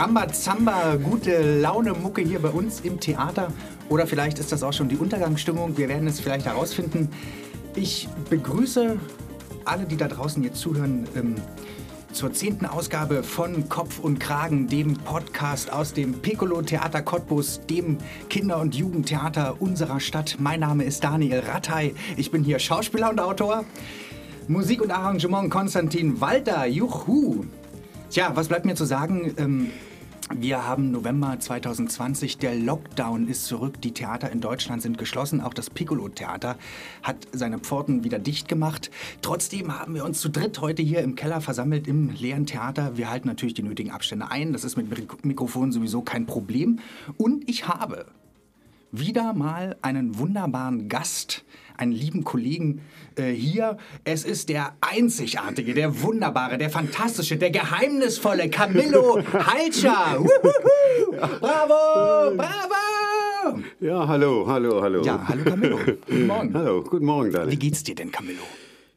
Rambazamba, gute Laune Mucke hier bei uns im Theater. Oder vielleicht ist das auch schon die Untergangsstimmung. Wir werden es vielleicht herausfinden. Ich begrüße alle, die da draußen jetzt zuhören, ähm, zur zehnten Ausgabe von Kopf und Kragen, dem Podcast aus dem Piccolo Theater Cottbus, dem Kinder- und Jugendtheater unserer Stadt. Mein Name ist Daniel Rattay. Ich bin hier Schauspieler und Autor. Musik und Arrangement Konstantin Walter. Juhu! Tja, was bleibt mir zu sagen? Ähm, wir haben November 2020, der Lockdown ist zurück, die Theater in Deutschland sind geschlossen, auch das Piccolo-Theater hat seine Pforten wieder dicht gemacht. Trotzdem haben wir uns zu dritt heute hier im Keller versammelt im leeren Theater. Wir halten natürlich die nötigen Abstände ein, das ist mit Mik Mikrofon sowieso kein Problem. Und ich habe wieder mal einen wunderbaren Gast, einen lieben Kollegen äh, hier. Es ist der einzigartige, der wunderbare, der fantastische, der geheimnisvolle Camillo Halscher. Bravo, bravo! Ja, hallo, hallo, hallo. Ja, hallo Camillo. Guten Morgen. Hallo, guten Morgen, Daniel. Wie geht's dir denn, Camillo?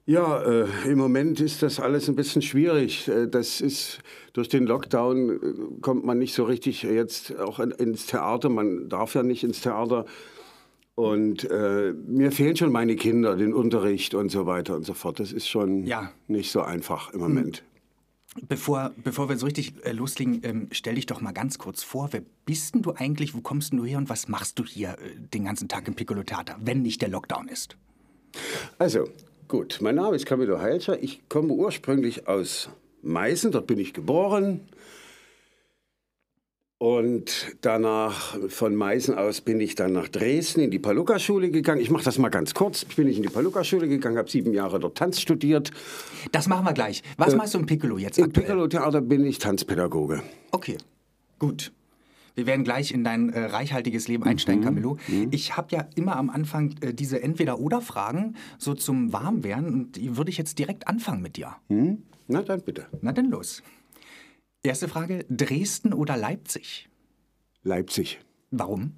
Ja, äh, im Moment ist das alles ein bisschen schwierig. Äh, das ist durch den Lockdown äh, kommt man nicht so richtig jetzt auch in, ins Theater. Man darf ja nicht ins Theater. Und äh, mir fehlen schon meine Kinder, den Unterricht und so weiter und so fort. Das ist schon Ja. nicht so einfach im Moment. Bevor, bevor wir so richtig äh, loslegen, ähm, stell dich doch mal ganz kurz vor. Wer bist denn du eigentlich? Wo kommst denn du her und was machst du hier den ganzen Tag im Piccolo-Theater, wenn nicht der Lockdown ist? Also, gut, mein Name ist Camillo Heilscher. Ich komme ursprünglich aus Meißen, dort bin ich geboren. Und danach, von Meißen aus, bin ich dann nach Dresden in die Paluca-Schule gegangen. Ich mache das mal ganz kurz. Bin ich in die Paluca-Schule gegangen, habe sieben Jahre dort Tanz studiert. Das machen wir gleich. Was machst du im Piccolo jetzt Im? Piccolo-Theater bin ich Tanzpädagoge. Okay, gut. Wir werden gleich in dein äh, reichhaltiges Leben einsteigen, Mhm. Camillo. Ich habe ja immer am Anfang äh, diese Entweder-Oder-Fragen so zum Warmwerden und die würde ich jetzt direkt anfangen mit dir. Hm? Na dann bitte. Na denn los. Erste Frage, Dresden oder Leipzig? Leipzig. Warum?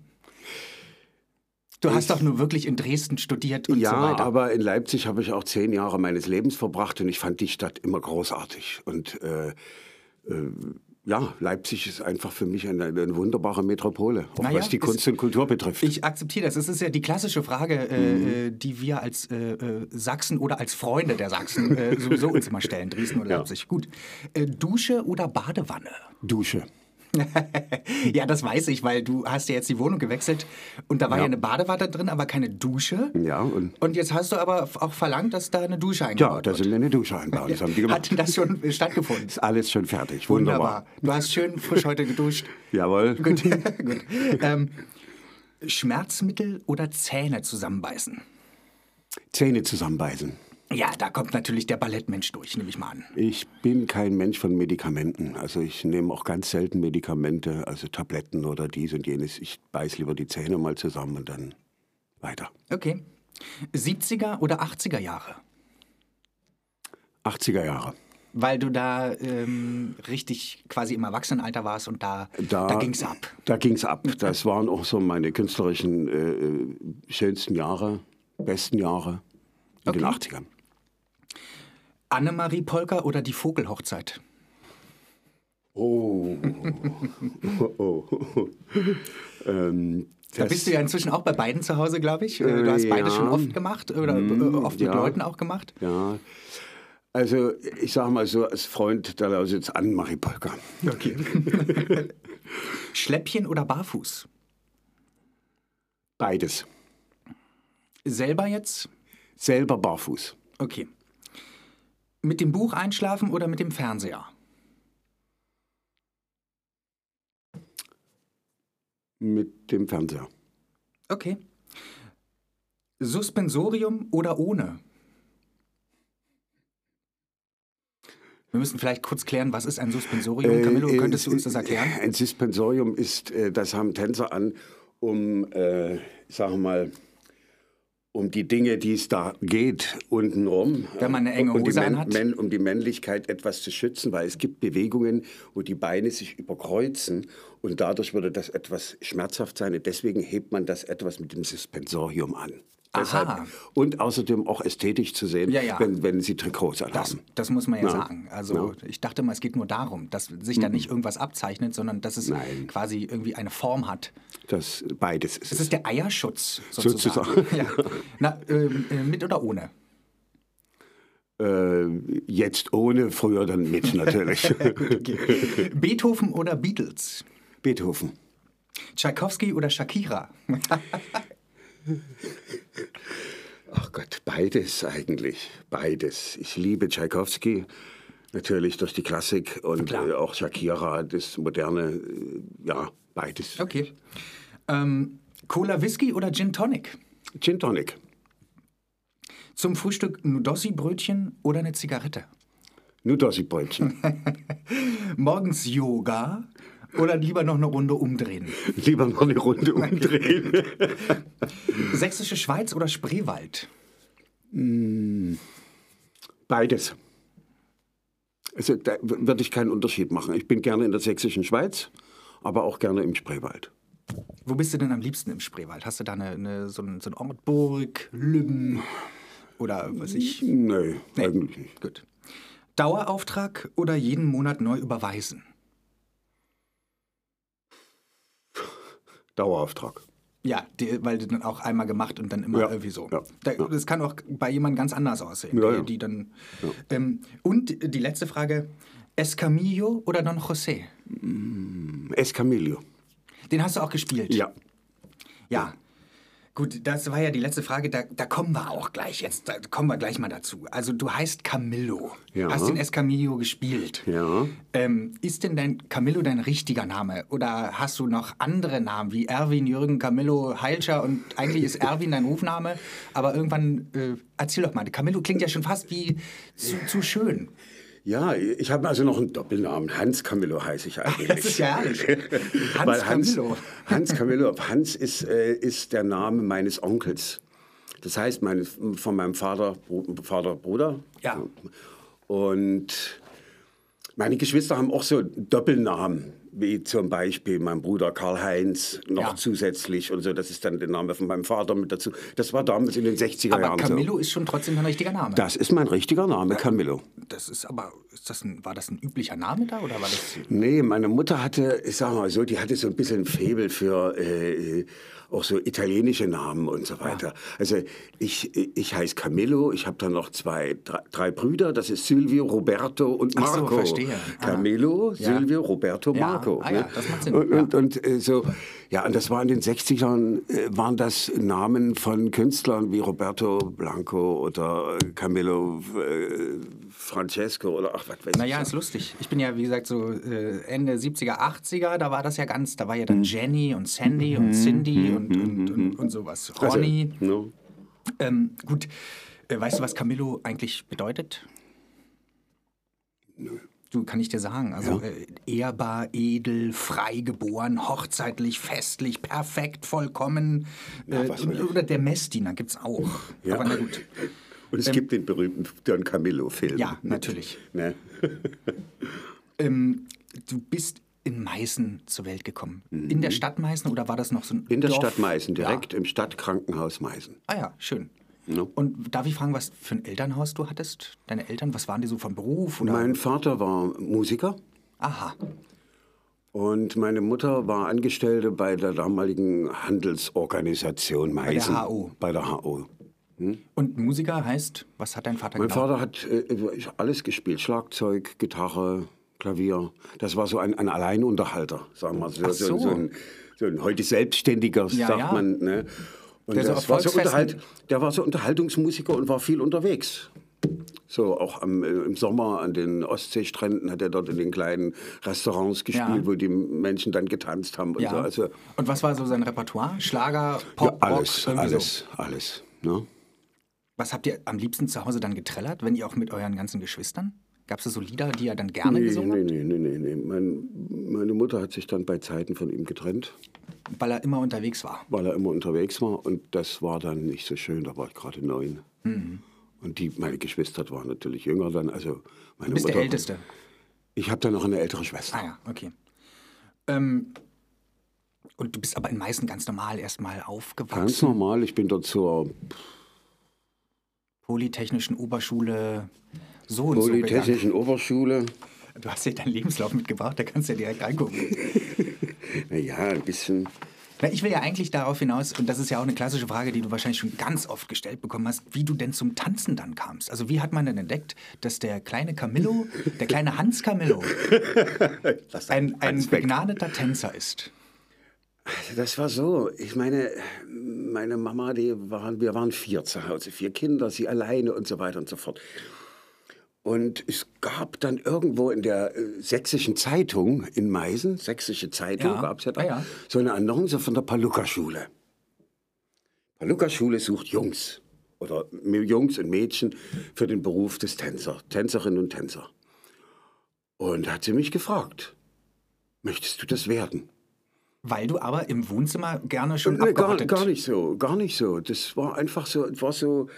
Du hast doch nur wirklich in Dresden studiert und ja, so weiter. aber in Leipzig habe ich auch zehn Jahre meines Lebens verbracht und ich fand die Stadt immer großartig. Und äh, äh, ja, Leipzig ist einfach für mich eine, eine wunderbare Metropole, auch Na ja, was die Kunst und Kultur betrifft. Ich akzeptiere das. Es ist ja die klassische Frage, äh, äh, die wir als äh, äh, Sachsen oder als Freunde der Sachsen äh, sowieso uns immer stellen. Dresden oder Ja. Leipzig. Gut. Äh, Dusche oder Badewanne? Dusche. Ja, das weiß ich, weil du hast ja jetzt die Wohnung gewechselt und da war ja, Ja. eine Badewanne drin, aber keine Dusche. Ja, und Und jetzt hast du aber auch verlangt, dass da eine Dusche ja, eingebaut da wird. sind wir eine Dusche einbauen. Das haben die gemacht. Hat das schon stattgefunden? Ist alles schon fertig. Wunderbar. Du hast schön frisch heute geduscht. Jawohl. Gut. Gut. Ähm, Schmerzmittel oder Zähne zusammenbeißen? Zähne zusammenbeißen. Ja, da kommt natürlich der Ballettmensch durch, nehme ich mal an. Ich bin kein Mensch von Medikamenten. Also ich nehme auch ganz selten Medikamente, also Tabletten oder dies und jenes. Ich beiß lieber die Zähne mal zusammen und dann weiter. Okay. 70er oder 80er Jahre? 80er Jahre. Weil du da ähm, richtig quasi im Erwachsenenalter warst und da, da, Da, ging's ab. Da ging's ab. Das waren auch so meine künstlerischen äh, äh, schönsten Jahre, besten Jahre in den Okay. 80ern. Annemarie Polka oder die Vogelhochzeit? Oh. oh. ähm, Da bist du ja inzwischen auch bei beiden zu Hause, glaube ich. Äh, Du hast beide ja. schon oft gemacht oder äh, oft mit ja. Leuten auch gemacht. Ja. Also, ich sage mal so, als Freund der Lausitz Annemarie Polka. Okay. Schläppchen oder barfuß? Beides. Selber jetzt? Selber barfuß. Okay. Mit dem Buch einschlafen oder mit dem Fernseher? Mit dem Fernseher. Okay. Suspensorium oder ohne? Wir müssen vielleicht kurz klären, was ist ein Suspensorium? Camillo, Äh, könntest du äh, uns das erklären? Ein Suspensorium ist, äh, das haben Tänzer an, um, äh, sagen wir mal, um die Dinge, die es da geht, untenrum. Wenn man eine enge um die Hose anhat? Män- um die Männlichkeit etwas zu schützen, weil es gibt Bewegungen, wo die Beine sich überkreuzen und dadurch würde das etwas schmerzhaft sein. Und deswegen hebt man das etwas mit dem Suspensorium an. Deshalb, und außerdem auch ästhetisch zu sehen, Ja, ja. Wenn, wenn sie Trikots Das, anhaben. das muss man ja, Ja. sagen. Also ich dachte mal, es geht nur darum, dass sich da nicht irgendwas abzeichnet, sondern dass es Nein. quasi irgendwie eine Form hat. Das beides ist Das es. ist der Eierschutz sozusagen. Sozusagen. Na, ähm, äh, mit oder ohne? Äh, jetzt ohne, früher dann mit natürlich. Beethoven oder Beatles? Beethoven. Tchaikovsky oder Shakira? Ach Gott, beides eigentlich. Beides. Ich liebe Tchaikovsky, natürlich durch die Klassik und Klar. äh, auch Shakira, das moderne. äh, Ja, beides. Okay. Ähm, Cola Whisky oder Gin Tonic? Gin Tonic. Zum Frühstück Nudossi-Brötchen oder eine Zigarette? Nudossi-Brötchen. Morgens Yoga oder lieber noch eine Runde umdrehen? Lieber noch eine Runde umdrehen. Sächsische Schweiz oder Spreewald? Beides. Also, da würde ich keinen Unterschied machen. Ich bin gerne in der sächsischen Schweiz, aber auch gerne im Spreewald. Wo bist du denn am liebsten im Spreewald? Hast du da eine, eine, so, ein, so Ort, Burg, Lübben oder was ich? Nee, eigentlich nicht. Gut. Dauerauftrag oder jeden Monat neu überweisen? Dauerauftrag. Ja, die, weil du dann auch einmal gemacht und dann immer Ja, irgendwie so. ja, Da, ja. Das kann auch bei jemandem ganz anders aussehen. Die, die dann, ähm, und die letzte Frage: Escamillo oder Don José? Escamillo. Den hast du auch gespielt. Ja. Ja. Gut, das war ja die letzte Frage. Da, da kommen wir auch gleich jetzt. Da kommen wir gleich mal dazu. Also du heißt Camillo. Ja. Hast den Escamillo gespielt. Ja. Ähm, ist denn dein Camillo dein richtiger Name? Oder hast du noch andere Namen wie Erwin, Jürgen, Camillo, Heilscher und eigentlich ist Erwin dein Rufname? Aber irgendwann, äh, erzähl doch mal, Camillo klingt ja schon fast wie zu, zu schön. Ja, ich habe also noch einen Doppelnamen. Hans Camillo heiße ich eigentlich. Das ist ja herrlich. Hans Weil Hans, Camillo. Hans Camillo. Hans ist, äh, ist der Name meines Onkels. Das heißt, meine, von meinem Vater, Vater, Bruder. Ja. Und meine Geschwister haben auch so Doppelnamen, wie zum Beispiel mein Bruder Karl-Heinz noch Ja. zusätzlich und so. Das ist dann der Name von meinem Vater mit dazu. Das war damals in den 60er Aber Jahren Camillo so. ist schon trotzdem ein richtiger Name. Das ist mein richtiger Name, Camillo. Das ist aber, ist das ein, war das ein üblicher Name da oder war das? Nee, meine Mutter hatte, ich sag mal so, die hatte so ein bisschen Faible für äh, auch so italienische Namen und so weiter. Also ich, ich heiße Camillo, ich habe dann noch zwei, drei, drei Brüder, das ist Silvio, Roberto und Ach so, Marco. verstehe. Ah. Camillo, Ja. Silvio, Roberto, Ja, Marco. ah ja, ne? das macht Sinn, Und, ja. und, und äh, so, ja, und das war in den 60ern, äh, waren das Namen von Künstlern wie Roberto Blanco oder Camillo äh, Francesco oder ach, was weiß Naja, ich. ist lustig. Ich bin ja, wie gesagt, so äh, Ende 70er, 80er, da war das ja ganz, da war ja dann Jenny und Sandy und Cindy und, und, und, und sowas. Also, Ronny. no. Ähm, gut, äh, weißt du, was Camillo eigentlich bedeutet? Du, kann ich dir sagen. Also äh, ehrbar, edel, frei geboren, hochzeitlich, festlich, perfekt, vollkommen. Äh, soll oder der Messdiener gibt's auch. Ja. Aber na gut. Und es gibt den berühmten Don Camillo-Film. Ähm, Ja, natürlich. Ne? Ähm, du bist in Meißen zur Welt gekommen. In der Stadt Meißen oder war das noch so ein Mhm. In der Dorf? Stadt Meißen, Ja. direkt im Stadtkrankenhaus Meißen. Ah ja, schön. Ja. Und darf ich fragen, was für ein Elternhaus du hattest? Deine Eltern, was waren die so von Beruf? Oder? Mein Vater war Musiker Aha. und meine Mutter war Angestellte bei der damaligen Handelsorganisation der Meißen. HO. Bei der HO. Und Musiker heißt, was hat dein Vater Mein gemacht? Vater hat äh, alles gespielt: Schlagzeug, Gitarre, Klavier. Das war so ein, ein Alleinunterhalter, sagen wir so. So. so. ein, so ein heute Selbstständiger, Ja, sagt ja. man. Ne? Und Der das war so unterhalt, der war so Unterhaltungsmusiker und war viel unterwegs. So auch am, äh, im Sommer an den Ostseestränden hat er dort in den kleinen Restaurants gespielt, Ja. wo die Menschen dann getanzt haben und ja. so. Also Und was war so sein Repertoire? Schlager, Pop, ja, alles, Rock, alles, So. alles. Ne? Was habt ihr am liebsten zu Hause dann getrellert, wenn ihr auch mit euren ganzen Geschwistern? Gab es so Lieder, die ihr dann gerne Nee, gesungen nee, habt? nee, nee, nee, nee. Mein, meine Mutter hat sich dann bei Zeiten von ihm getrennt, Weil er immer unterwegs war. weil er immer unterwegs war. Und das war dann nicht so schön. Da war ich gerade neun. Mhm. Und die, meine Geschwister waren natürlich jünger dann. Also meine Du bist Mutter, der Älteste. Ich habe dann noch eine ältere Schwester. Ah ja, okay. Ähm, Und du bist aber in Meißen ganz normal erstmal aufgewachsen. Ganz normal, ich bin dort zur Polytechnischen Oberschule so und so. Polytechnischen Oberschule. Du hast ja deinen Lebenslauf mitgebracht, da kannst du ja direkt reingucken. Naja, ein bisschen. Na, ich will ja eigentlich darauf hinaus, und das ist ja auch eine klassische Frage, die du wahrscheinlich schon ganz oft gestellt bekommen hast, wie du denn zum Tanzen dann kamst. Also wie hat man denn entdeckt, dass der kleine Camillo, der kleine Hans Camillo, ein, ein begnadeter Tänzer ist? Das war so. Ich meine, meine Mama, die waren, wir waren vier zu Hause, vier Kinder, sie alleine und so weiter und so fort. Und es gab dann irgendwo in der äh, sächsischen Zeitung in Meißen, sächsische Zeitung Ja, gab es ja da, ja, ja. so eine Annonce von der Paluca-Schule. Paluca-Schule sucht Jungs oder Jungs und Mädchen für den Beruf des Tänzer, Tänzerinnen und Tänzer. Und hat sie mich gefragt, möchtest du das werden? Weil du aber im Wohnzimmer gerne schon Nee, gar, gar nicht so, gar nicht so. Das war einfach so, war so,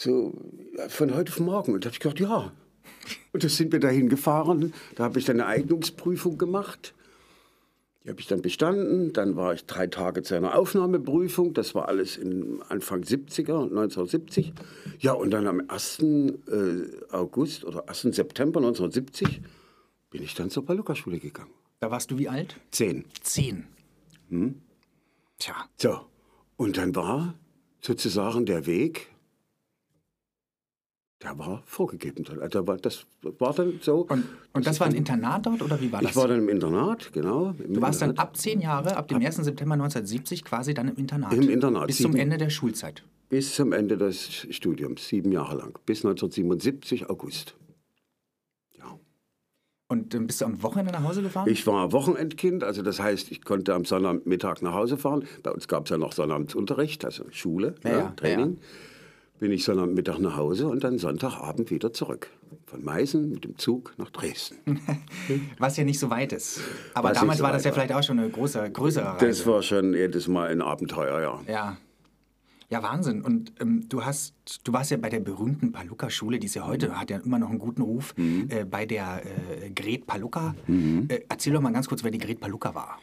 so ja, von heute auf morgen. Und da habe ich gedacht, ja. Und da sind wir dahin gefahren. Da habe ich dann eine Eignungsprüfung gemacht. Die habe ich dann bestanden. Dann war ich drei Tage zu einer Aufnahmeprüfung. Das war alles in Anfang 70er, 1970. Ja, und dann am 1. äh, August oder 1. September 1970 bin ich dann zur Paluca-Schule gegangen. Da warst du wie alt? Zehn. Zehn. Hm? Tja, So, und dann war sozusagen der Weg, der war vorgegeben. Da war, das war dann so. und, und das war ein Internat dort oder wie war das? ich war dann im Internat, genau. Im du warst dann ab zehn Jahre, ab dem 1. September 1970 quasi dann im Internat. Im Internat, Bis zum Ende der Schulzeit. bis zum Ende des Studiums, sieben Jahre lang, bis 1977 August. Ja. Und ähm, bist du am Wochenende nach Hause gefahren? Ich war Wochenendkind, also das heißt, ich konnte am Sonnabendmittag nach Hause fahren. Bei uns gab es ja noch Sonnabendunterricht, also Schule, Ja, ja, ja, Training. Bin ich Sonnabendmittag nach Hause und dann Sonntagabend wieder zurück. Von Meißen mit dem Zug nach Dresden. Was ja nicht so weit ist. Aber Was damals so war das ja war. vielleicht auch schon eine große, größere Reise. Das war schon jedes Mal ein Abenteuer, ja. ja. Ja, Wahnsinn. Und ähm, du hast, du warst ja bei der berühmten Paluca-Schule, die ist ja heute, hat ja immer noch einen guten Ruf, äh, bei der äh, Gret Paluca. Äh, erzähl doch mal ganz kurz, wer die Gret Paluca war.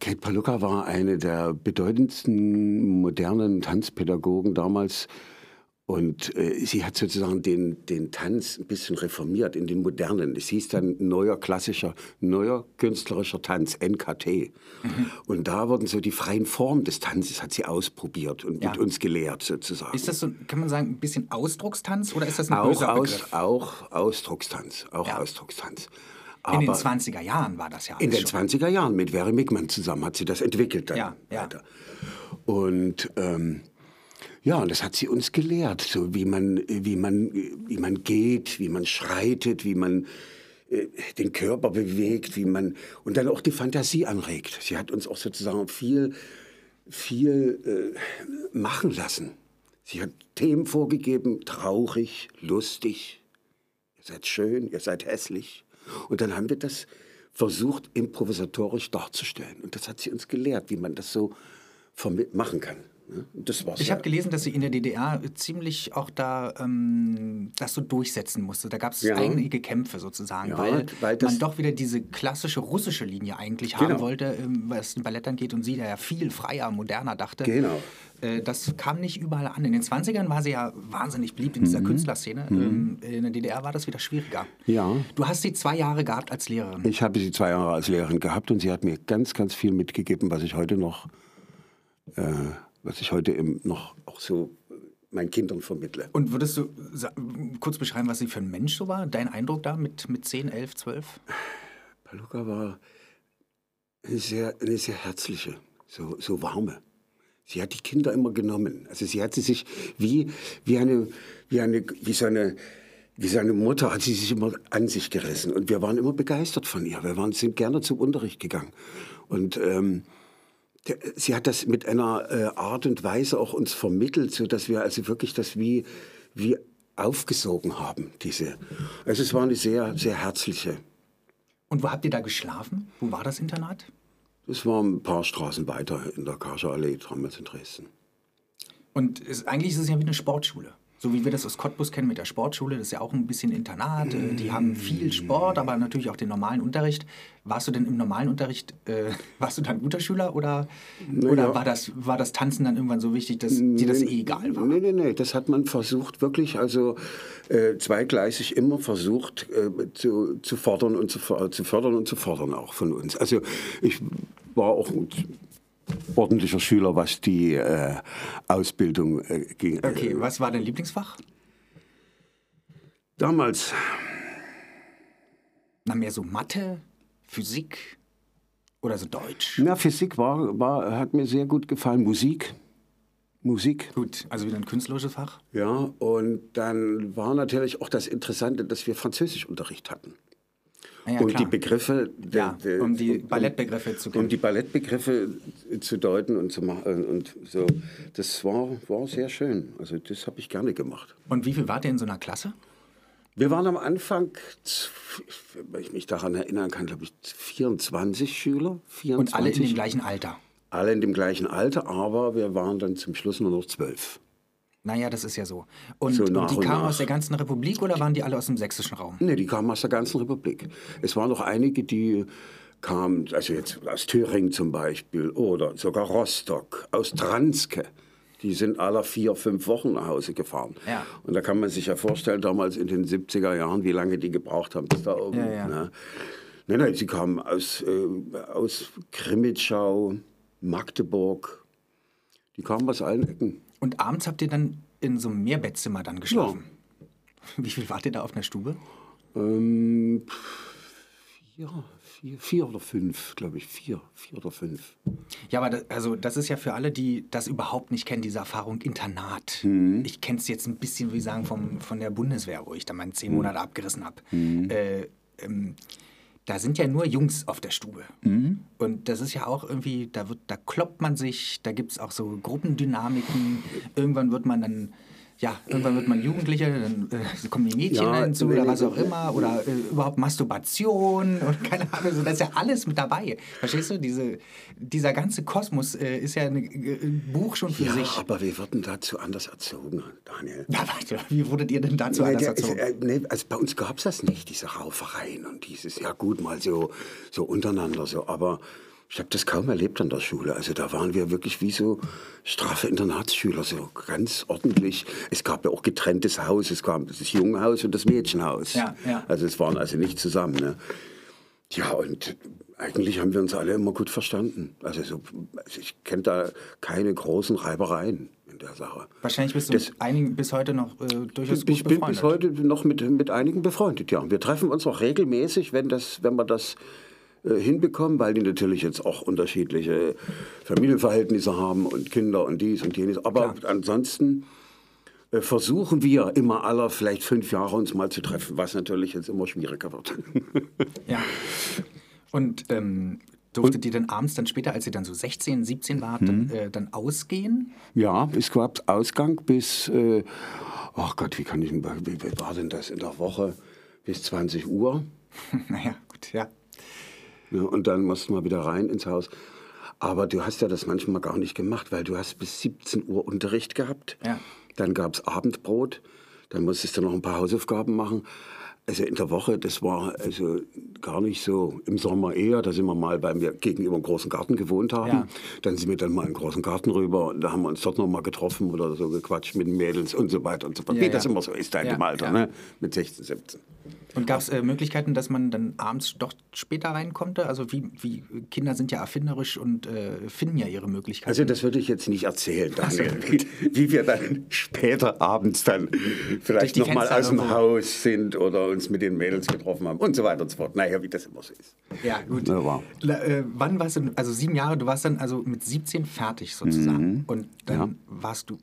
Kate Paluca war eine der bedeutendsten modernen Tanzpädagogen damals. Und äh, sie hat sozusagen den, den Tanz ein bisschen reformiert in den modernen. Es hieß dann neuer klassischer, neuer künstlerischer Tanz, NKT. Und da wurden so die freien Formen des Tanzes, hat sie ausprobiert und Ja. mit uns gelehrt sozusagen. Ist das so, kann man sagen, ein bisschen Ausdruckstanz oder ist das ein auch, böser aus, Begriff? auch Ausdruckstanz, auch Ja. Ausdruckstanz. In den Aber- 20er Jahren war das ja In alles den schon. 20er Jahren mit Vera Mickmann zusammen hat sie das entwickelt dann Ja, ja. weiter. Und ähm, ja, und das hat sie uns gelehrt, so wie man, wie man, wie man geht, wie man schreitet, wie man äh, den Körper bewegt, wie man und dann auch die Fantasie anregt. Sie hat uns auch sozusagen viel, viel äh, machen lassen. Sie hat Themen vorgegeben, traurig, lustig, ihr seid schön, ihr seid hässlich. Und dann haben wir das versucht, improvisatorisch darzustellen. Und das hat sie uns gelehrt, wie man das so machen kann. Das war's. Ich habe gelesen, dass sie in der DDR ziemlich auch da ähm, das so durchsetzen musste. Da gab es Ja. einige Kämpfe sozusagen, Ja, weil, weil man doch wieder diese klassische russische Linie eigentlich haben Genau. wollte, ähm, was den Ballett angeht und sie da ja viel freier, moderner dachte. Genau. Äh, das kam nicht überall an. In den 20ern war sie ja wahnsinnig beliebt in Mhm. dieser Künstlerszene. Ähm, in der DDR war das wieder schwieriger. Ja. Du hast sie zwei Jahre gehabt als Lehrerin. Ich habe sie zwei Jahre als Lehrerin gehabt und sie hat mir ganz, ganz viel mitgegeben, was ich heute noch, äh, was ich heute eben noch auch so äh, meinen Kindern vermittle. Und würdest du kurz beschreiben, was sie für ein Mensch so war? Dein Eindruck da mit, mit 10, 11, 12? Paluca war eine sehr, eine sehr herzliche, so, so warme. Sie hat die Kinder immer genommen. Also sie hat sie sich wie, wie, eine, wie, eine, wie, so eine, wie so eine Mutter hat sie sich immer an sich gerissen. Und wir waren immer begeistert von ihr. Wir waren, sind gerne zum Unterricht gegangen. Und ähm, sie hat das mit einer äh, Art und Weise auch uns vermittelt, so dass wir also wirklich das wie, wie aufgesogen haben. Diese. Also es war eine sehr, sehr herzliche. Und wo habt ihr da geschlafen? Wo war das Internat? Das war ein paar Straßen weiter in der Karcher Allee, damals in Dresden. Und es, eigentlich ist es ja wie eine Sportschule. So wie wir das aus Cottbus kennen mit der Sportschule, das ist ja auch ein bisschen Internat. äh, Die haben viel Sport, aber natürlich auch den normalen Unterricht. Warst du denn im normalen Unterricht, äh, warst du dann guter Schüler oder, oder war, das, war das Tanzen dann irgendwann so wichtig, dass dir das eh egal war? Nee, nee, nee, das hat man versucht, wirklich, also äh, zweigleisig immer versucht äh, zu, zu fordern und zu, för- zu fördern und zu fordern auch von uns. Also ich war auch ordentlicher Schüler, was die äh, Ausbildung äh, ging. Okay, was war dein Lieblingsfach? Damals, Na, mehr so Mathe, Physik oder so Deutsch? na, Physik war, war, hat mir sehr gut gefallen, Musik. Musik. Gut, also wieder ein künstlerisches Fach. Ja, und dann war natürlich auch das Interessante, dass wir Französischunterricht hatten. Na ja, und klar. die Begriffe, Ja, der- um die Ballettbegriffe zu um kennen. die Ballettbegriffe zu deuten und zu machen und so. Das war, war sehr schön. Also das habe ich gerne gemacht. Und wie viel wart ihr in so einer Klasse? Wir waren am Anfang, wenn ich mich daran erinnern kann, glaube ich 24 Schüler. 24, Und alle in dem gleichen Alter. alle in dem gleichen Alter, aber wir waren dann zum Schluss nur noch zwölf. Naja, das ist ja so. Und, So und die und kamen nach. aus der ganzen Republik oder waren die alle aus dem sächsischen Raum? Nee, die kamen aus der ganzen Republik. Es waren noch einige, die kamen, also jetzt aus Thüringen zum Beispiel oder sogar Rostock, aus Transke. Die sind alle vier, fünf Wochen nach Hause gefahren. Ja. Und da kann man sich ja vorstellen, damals in den 70er Jahren, wie lange die gebraucht haben bis da oben. Ja, ja. Ne? Nein, nein, sie kamen aus, äh, aus Krimitschau, Magdeburg. Die kamen aus allen Ecken. Und abends habt ihr dann in so einem Mehrbettzimmer dann geschlafen? Wie viel wart ihr da auf einer Stube? Ähm, vier, vier, vier oder fünf, glaube ich. Vier, vier oder fünf. Ja, aber das, also das ist ja für alle, die das überhaupt nicht kennen, diese Erfahrung Internat. Mhm. Ich kenne es jetzt ein bisschen, wie sagen, vom, von der Bundeswehr, wo ich dann meine Mhm. zehn Monate abgerissen habe. Äh, ähm, da sind ja nur Jungs auf der Stube. Mhm. Und das ist ja auch irgendwie, da, wird, da kloppt man sich, da gibt es auch so Gruppendynamiken. Irgendwann wird man dann, ja, irgendwann wird man Jugendlicher, dann äh, kommen die Mädchen Ja, hinzu nee, oder was auch nee. immer. Oder äh, überhaupt Masturbation und keine Ahnung, so, das ist ja alles mit dabei. Verstehst du? Diese, dieser ganze Kosmos äh, ist ja äh, ein Buch schon für Ja, sich. aber wir wurden dazu anders erzogen, Daniel. Ja, warte, wie wurdet ihr denn dazu Nee, anders der ist, erzogen? äh, nee, also bei uns gab es das nicht, diese Raufereien und dieses, ja gut, mal so, so untereinander so, aber ich habe das kaum erlebt an der Schule. Also da waren wir wirklich wie so straffe Internatsschüler, so ganz ordentlich. Es gab ja auch getrenntes Haus, es gab das Jungenhaus und das Mädchenhaus. Ja, ja. Also es waren also nicht zusammen. Ne? Ja, und eigentlich haben wir uns alle immer gut verstanden. Also, so, also ich kenne da keine großen Reibereien in der Sache. Wahrscheinlich bist du das- mit einigen bis heute noch äh, durchaus gut Ich bin befreundet. bis heute noch mit, mit einigen befreundet, ja. Wir treffen uns auch regelmäßig, wenn, das, wenn wir das hinbekommen, weil die natürlich jetzt auch unterschiedliche Familienverhältnisse haben und Kinder und dies und jenes. Aber ansonsten äh, versuchen wir immer alle vielleicht fünf Jahre uns mal zu treffen, was natürlich jetzt immer schwieriger wird. Ja. Und ähm, durftet ihr dann abends dann später, als ihr dann so 16, 17 wart, Mhm. dann, äh, dann ausgehen? Ja, es gab Ausgang bis, äh, ach Gott, wie kann ich, wie, wie war denn das in der Woche? Bis 20 Uhr. naja, gut, ja. Ja, und dann mussten wir wieder rein ins Haus. Aber du hast ja das manchmal gar nicht gemacht, weil du hast bis 17 Uhr Unterricht gehabt. Ja. Dann gab es Abendbrot. Dann musstest du noch ein paar Hausaufgaben machen. Also in der Woche, das war also gar nicht so. Im Sommer eher, da sind wir mal, weil wir gegenüber einem großen Garten gewohnt haben. Ja. Dann sind wir dann mal in den großen Garten rüber und da haben wir uns dort noch mal getroffen oder so gequatscht mit den Mädels und so weiter und so fort. Ja, Wie ja. das immer so ist in Ja, dem Alter, ne? mit 16, 17. Und gab es äh, Möglichkeiten, dass man dann abends doch später rein konnte? Also wie, wie Kinder sind ja erfinderisch und äh, finden ja ihre Möglichkeiten. Also das würde ich jetzt nicht erzählen, Daniel, wie, wie wir dann später abends dann vielleicht die noch mal Fenster aus dem. Haus sind oder uns mit den Mädels getroffen haben und so weiter und so fort. Naja, wie das immer so ist. ja, gut. Ja, wow. La- äh, wann warst du, also sieben Jahre, du warst dann also mit 17 fertig sozusagen. Mhm. Und dann warst du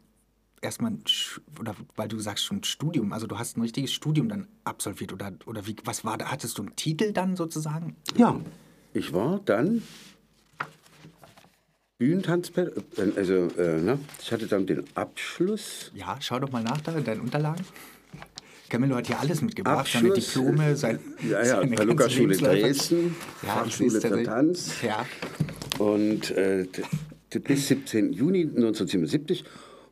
erstmal, oder weil du sagst schon Studium, also du hast ein richtiges Studium dann absolviert oder, oder wie, was war da, hattest du einen Titel dann sozusagen? Ja, ich war dann Bühnentanzpädagoge, also äh, ne, ich hatte dann den Abschluss. Ja, schau doch mal nach da in deinen Unterlagen. Camillo hat hier alles mitgebracht, seine Abschluss, Diplome, sein, Ja, ja, seine Lukas-Schule Lebensläufe. Dresden, Ja, seh's für. Tanz. Ja, Und äh, bis 17. Juni 1977.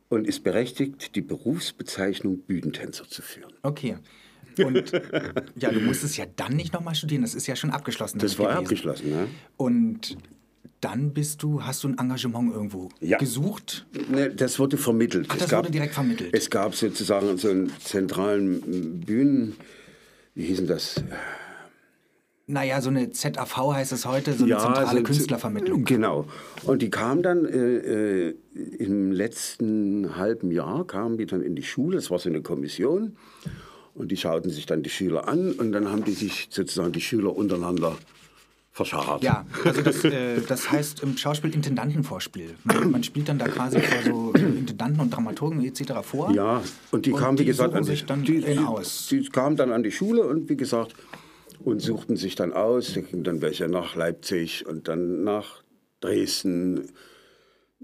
und ist berechtigt, die Berufsbezeichnung Bühnentänzer zu führen. Okay. Und ja, du musstest ja dann nicht nochmal studieren, das ist ja schon abgeschlossen. Das war gewesen. abgeschlossen, ja. Und dann bist du, hast du ein Engagement irgendwo ja. gesucht? Nee, das wurde vermittelt. Ach, das gab, wurde direkt vermittelt. Es gab sozusagen so einen zentralen Bühnen, wie hießen das? Naja, so eine ZAV heißt es heute, so eine ja, zentrale so, Künstlervermittlung. Genau. Und die kam dann äh, äh, im letzten halben Jahr, kamen die dann in die Schule, das war so eine Kommission. Und die schauten sich dann die Schüler an und dann haben die sich sozusagen die Schüler untereinander verscharrt. Ja, also das, äh, das heißt im Schauspiel Intendantenvorspiel. Man, man, spielt dann da quasi vor so Intendanten und Dramaturgen etc. vor. Ja, und die kamen, wie gesagt, an dann die, die, aus. Die kamen dann an die Schule und wie gesagt, und suchten sich dann aus. Da gingen dann welche nach Leipzig und dann nach Dresden,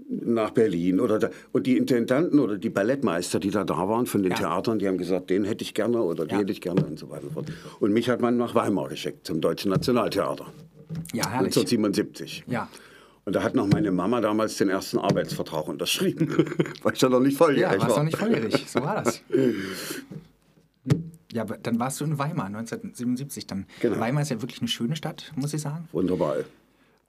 nach Berlin. Oder da, und die Intendanten oder die Ballettmeister, die da da waren von den ja. Theatern, die haben gesagt, den hätte ich gerne oder den ja. hätte ich gerne und so weiter und fort. Und mich hat man nach Weimar geschickt, zum Deutschen Nationaltheater. Ja, herrlich. 1977. Ja. Und da hat noch meine Mama damals den ersten Arbeitsvertrag unterschrieben. war ich ja noch nicht volljährig. Ja, warst noch nicht volljährig. So war das. Ja, aber dann warst du in Weimar 1977. Dann. Genau. Weimar ist ja wirklich eine schöne Stadt, muss ich sagen. Wunderbar.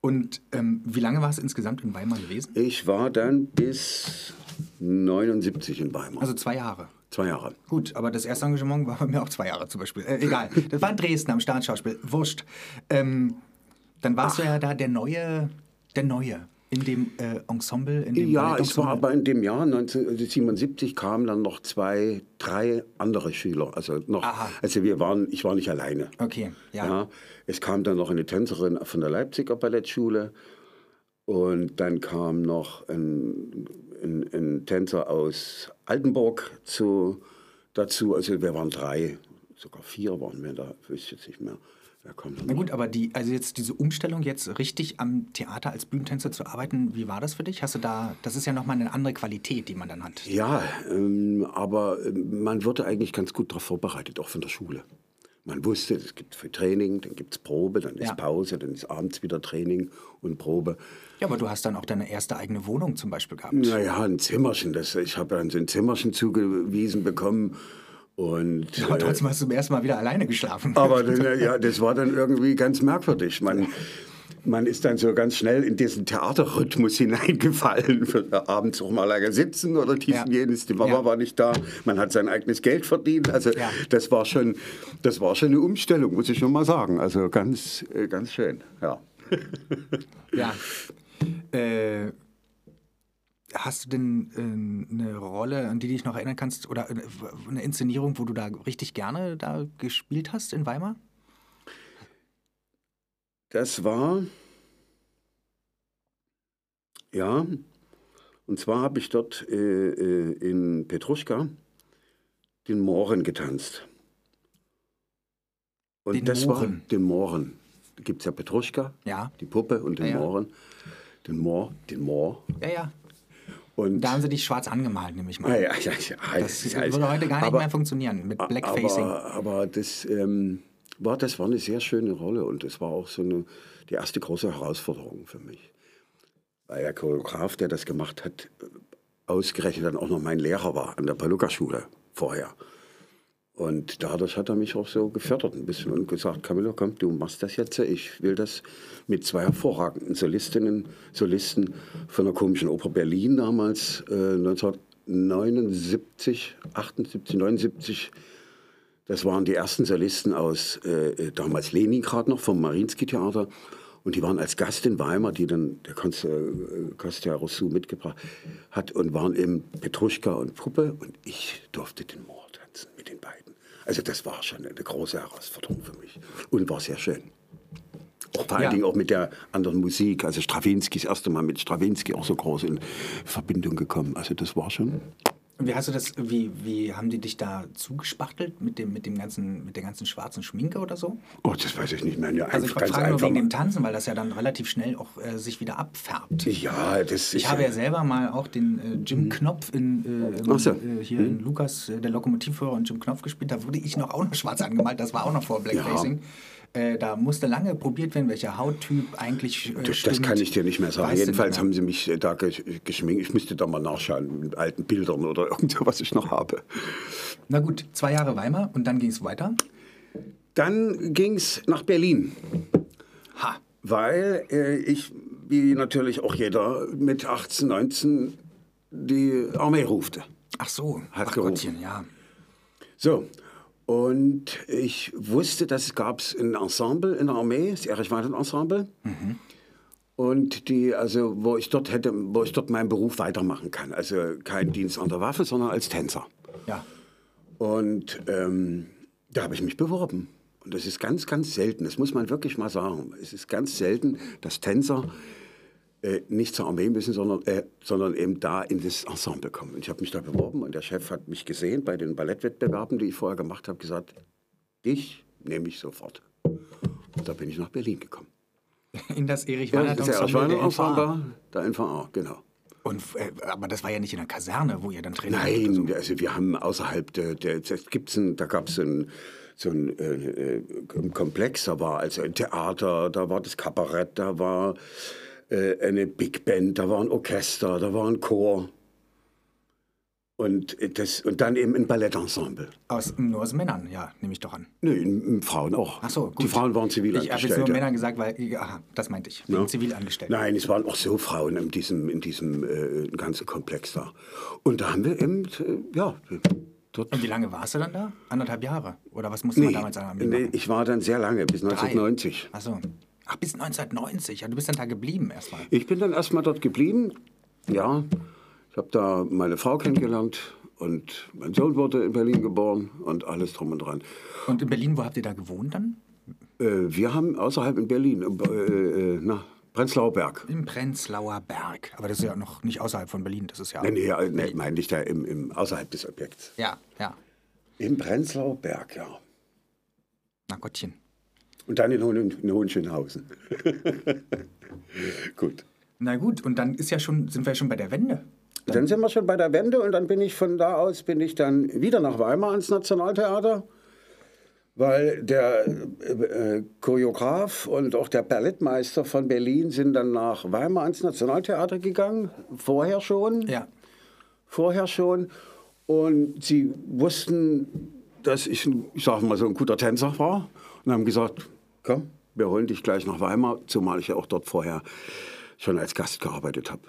Und ähm, wie lange warst du insgesamt in Weimar gewesen? Ich war dann bis 79 in Weimar. Also zwei Jahre. Zwei Jahre. Gut, aber das erste Engagement war bei mir auch zwei Jahre zum Beispiel. Äh, egal. Das war in Dresden am Staatsschauspiel. Wurscht. Ähm, dann warst Ach. du ja da der Neue, der Neue in dem äh, Ensemble. In dem ja, es war aber in dem Jahr 1977 kamen dann noch zwei, drei andere Schüler. Also noch, Aha. also wir waren, ich war nicht alleine. Okay, ja. ja. Es kam dann noch eine Tänzerin von der Leipziger Ballettschule und dann kam noch ein, ein, ein Tänzer aus Altenburg zu, dazu. Also wir waren drei, sogar vier waren wir da, wüsste ich jetzt nicht mehr. Na gut, aber die, also jetzt diese Umstellung, jetzt richtig am Theater als Bühnentänzer zu arbeiten, wie war das für dich? Hast du da, das ist ja nochmal eine andere Qualität, die man dann hat. Ja, ähm, aber ähm, man wurde eigentlich ganz gut darauf vorbereitet, auch von der Schule. Man wusste, es gibt für Training, dann gibt es Probe, dann ist ja. Pause, dann ist abends wieder Training und Probe. Ja, aber du hast dann auch deine erste eigene Wohnung zum Beispiel gehabt. Naja, ein Zimmerchen. Das, ich habe dann so ein Zimmerchen zugewiesen bekommen und, aber trotzdem hast du zum ersten Mal wieder alleine geschlafen. Aber ja, das war dann irgendwie ganz merkwürdig. Man, man ist dann so ganz schnell in diesen Theaterrhythmus hineingefallen. Abends auch mal lange sitzen oder dies ja. und jenes. Die Mama ja. war nicht da. Man hat sein eigenes Geld verdient. Also ja. das, war schon, das war schon eine Umstellung, muss ich schon mal sagen. Also ganz, äh, ganz schön, ja. Ja. Äh, Hast du denn äh, eine Rolle, an die du dich noch erinnern kannst, oder äh, eine Inszenierung, wo du da richtig gerne da gespielt hast in Weimar? Das war, ja, und zwar habe ich dort äh, äh, in Petruschka den Mohren getanzt. Und den das Mohren. war den Mohren. Da gibt es ja Petruschka, ja. die Puppe und den ja, ja. Mohren. Den Moor, den Moor. Ja, ja. Und da haben sie dich schwarz angemalt, nehme ich mal. Ja, ja, ja, das würde heute gar nicht aber, mehr funktionieren mit Blackfacing. Aber, aber das, ähm, war, das war eine sehr schöne Rolle und das war auch so eine, die erste große Herausforderung für mich. Weil der Choreograf, der das gemacht hat, ausgerechnet dann auch noch mein Lehrer war an der Paluca-Schule vorher. Und dadurch hat er mich auch so gefördert ein bisschen und gesagt, Camilla, komm, du machst das jetzt. Ich will das mit zwei hervorragenden Solistinnen, Solisten von der Komischen Oper Berlin damals, äh, 1979, 78, 79. Das waren die ersten Solisten aus äh, damals Leningrad noch vom Mariinsky-Theater. Und die waren als Gast in Weimar, die dann der äh, Kostja Rousseau mitgebracht hat und waren im Petruschka und Puppe. Und ich durfte den Mord tanzen mit den beiden. Also das war schon eine große Herausforderung für mich und war sehr schön. Vor allen ja. Dingen auch mit der anderen Musik. Also Stravinsky, das erste Mal mit Stravinsky auch so groß in Verbindung gekommen. Also das war schon wie hast du das, wie, wie haben die dich da zugespachtelt mit dem, mit dem ganzen, mit der ganzen schwarzen Schminke oder so? Oh, das weiß ich nicht mehr. Ja, also ich frage nur wegen dem Tanzen, weil das ja dann relativ schnell auch äh, sich wieder abfärbt. Ja, das Ich habe ja selber mal auch den äh, Jim mhm. Knopf in, äh, so. Äh, hier mhm. in Lukas, äh, der Lokomotivführer und Jim Knopf gespielt. Da wurde ich noch auch noch schwarz angemalt. Das war auch noch vor Blackfacing. Äh, da musste lange probiert werden, welcher Hauttyp eigentlich äh, Das, das kann ich dir nicht mehr sagen. Weißt Jedenfalls haben sie mich äh, da ge- geschminkt. Ich müsste da mal nachschauen mit alten Bildern oder irgendwas, was ich noch habe. Na gut, zwei Jahre Weimar und dann ging es weiter. Dann ging es nach Berlin, Ha, weil äh, ich, wie natürlich auch jeder, mit 18, 19 die Armee rufte. ach so, Hat ach gerufen. Gottchen, ja. So, und ich wusste, dass es gab ein Ensemble in der Armee, das Erich Weidand Ensemble. Und die, also wo ich dort hätte, wo ich dort meinen Beruf weitermachen kann. Also kein Dienst an der Waffe, sondern als Tänzer. Ja, Und ähm, da habe ich mich beworben. Und das ist ganz, ganz selten. Das muss man wirklich mal sagen. Es ist ganz selten, dass Tänzer äh, nicht zur Armee müssen, sondern, äh, sondern eben da in das Ensemble kommen. Und ich habe mich da beworben und der Chef hat mich gesehen bei den Ballettwettbewerben, die ich vorher gemacht habe, gesagt, dich nehme ich sofort. Und da bin ich nach Berlin gekommen. in das Erich Weinert ja Ensemble NVA. Ensemble, der NVA, genau. Und, äh, aber das war ja nicht in der Kaserne, wo ihr dann oder Nein, also wir haben außerhalb der, der gibt's ein, da gab es ein, so ein äh, äh, Komplex, da war also ein Theater, da war das Kabarett, da war eine Big Band, da war ein Orchester, da war ein Chor. Und, äh, das, und dann eben ein Ballettensemble. Aus, nur aus Männern, ja, nehme ich doch an. In Frauen auch. Ach so, gut. Die Frauen waren Ich habe jetzt nur Zivilangestellte. Männern gesagt, weil, aha, das meinte ich, Ja. Zivilangestellten. Nein, es waren auch so Frauen in diesem, in diesem äh, ganzen Komplex da. Und da haben wir eben, äh, ja, dort Und wie lange warst du dann da? Anderthalb Jahre? Oder was musste man Nee, damals an der Armee nee, ich war dann sehr lange, bis 1990. Ach so. Ach, bis 1990. Ja, du bist dann da geblieben erstmal. Ich bin dann erstmal dort geblieben. Ja, ich habe da meine Frau kennengelernt und mein Sohn wurde in Berlin geboren und alles drum und dran. Und in Berlin, wo habt ihr da gewohnt dann? Äh, wir haben außerhalb in Berlin, äh, äh, na, Prenzlauer Berg. Im Prenzlauer Berg. Aber das ist ja noch nicht außerhalb von Berlin. Das ist ja. Nee, nee, äh, nee meine ich da im, im, außerhalb des Objekts. Ja, ja. Im Prenzlauer Berg, ja. Na Gottchen. Und dann in, Hohen, in Hohenschönhausen. Gut. Na gut, und dann ist ja schon, sind wir schon bei der Wende. Dann sind wir schon bei der Wende und dann bin ich von da aus bin ich dann wieder nach Weimar ans Nationaltheater, weil der äh, Choreograf und auch der Ballettmeister von Berlin sind dann nach Weimar ans Nationaltheater gegangen, vorher schon, Ja. vorher schon und sie wussten, dass ich, ich sag mal so ein guter Tänzer war und haben gesagt, komm, wir holen dich gleich nach Weimar, zumal ich ja auch dort vorher schon als Gast gearbeitet habe.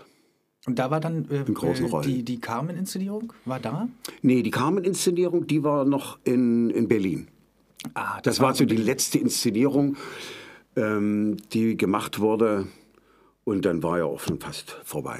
Und da war dann äh, äh, die, die Carmen-Inszenierung, war da? Nee, die Carmen-Inszenierung, die war noch in, in Berlin. Ah, Das war so die letzte Inszenierung, ähm, die gemacht wurde. Und dann war ja auch schon fast vorbei.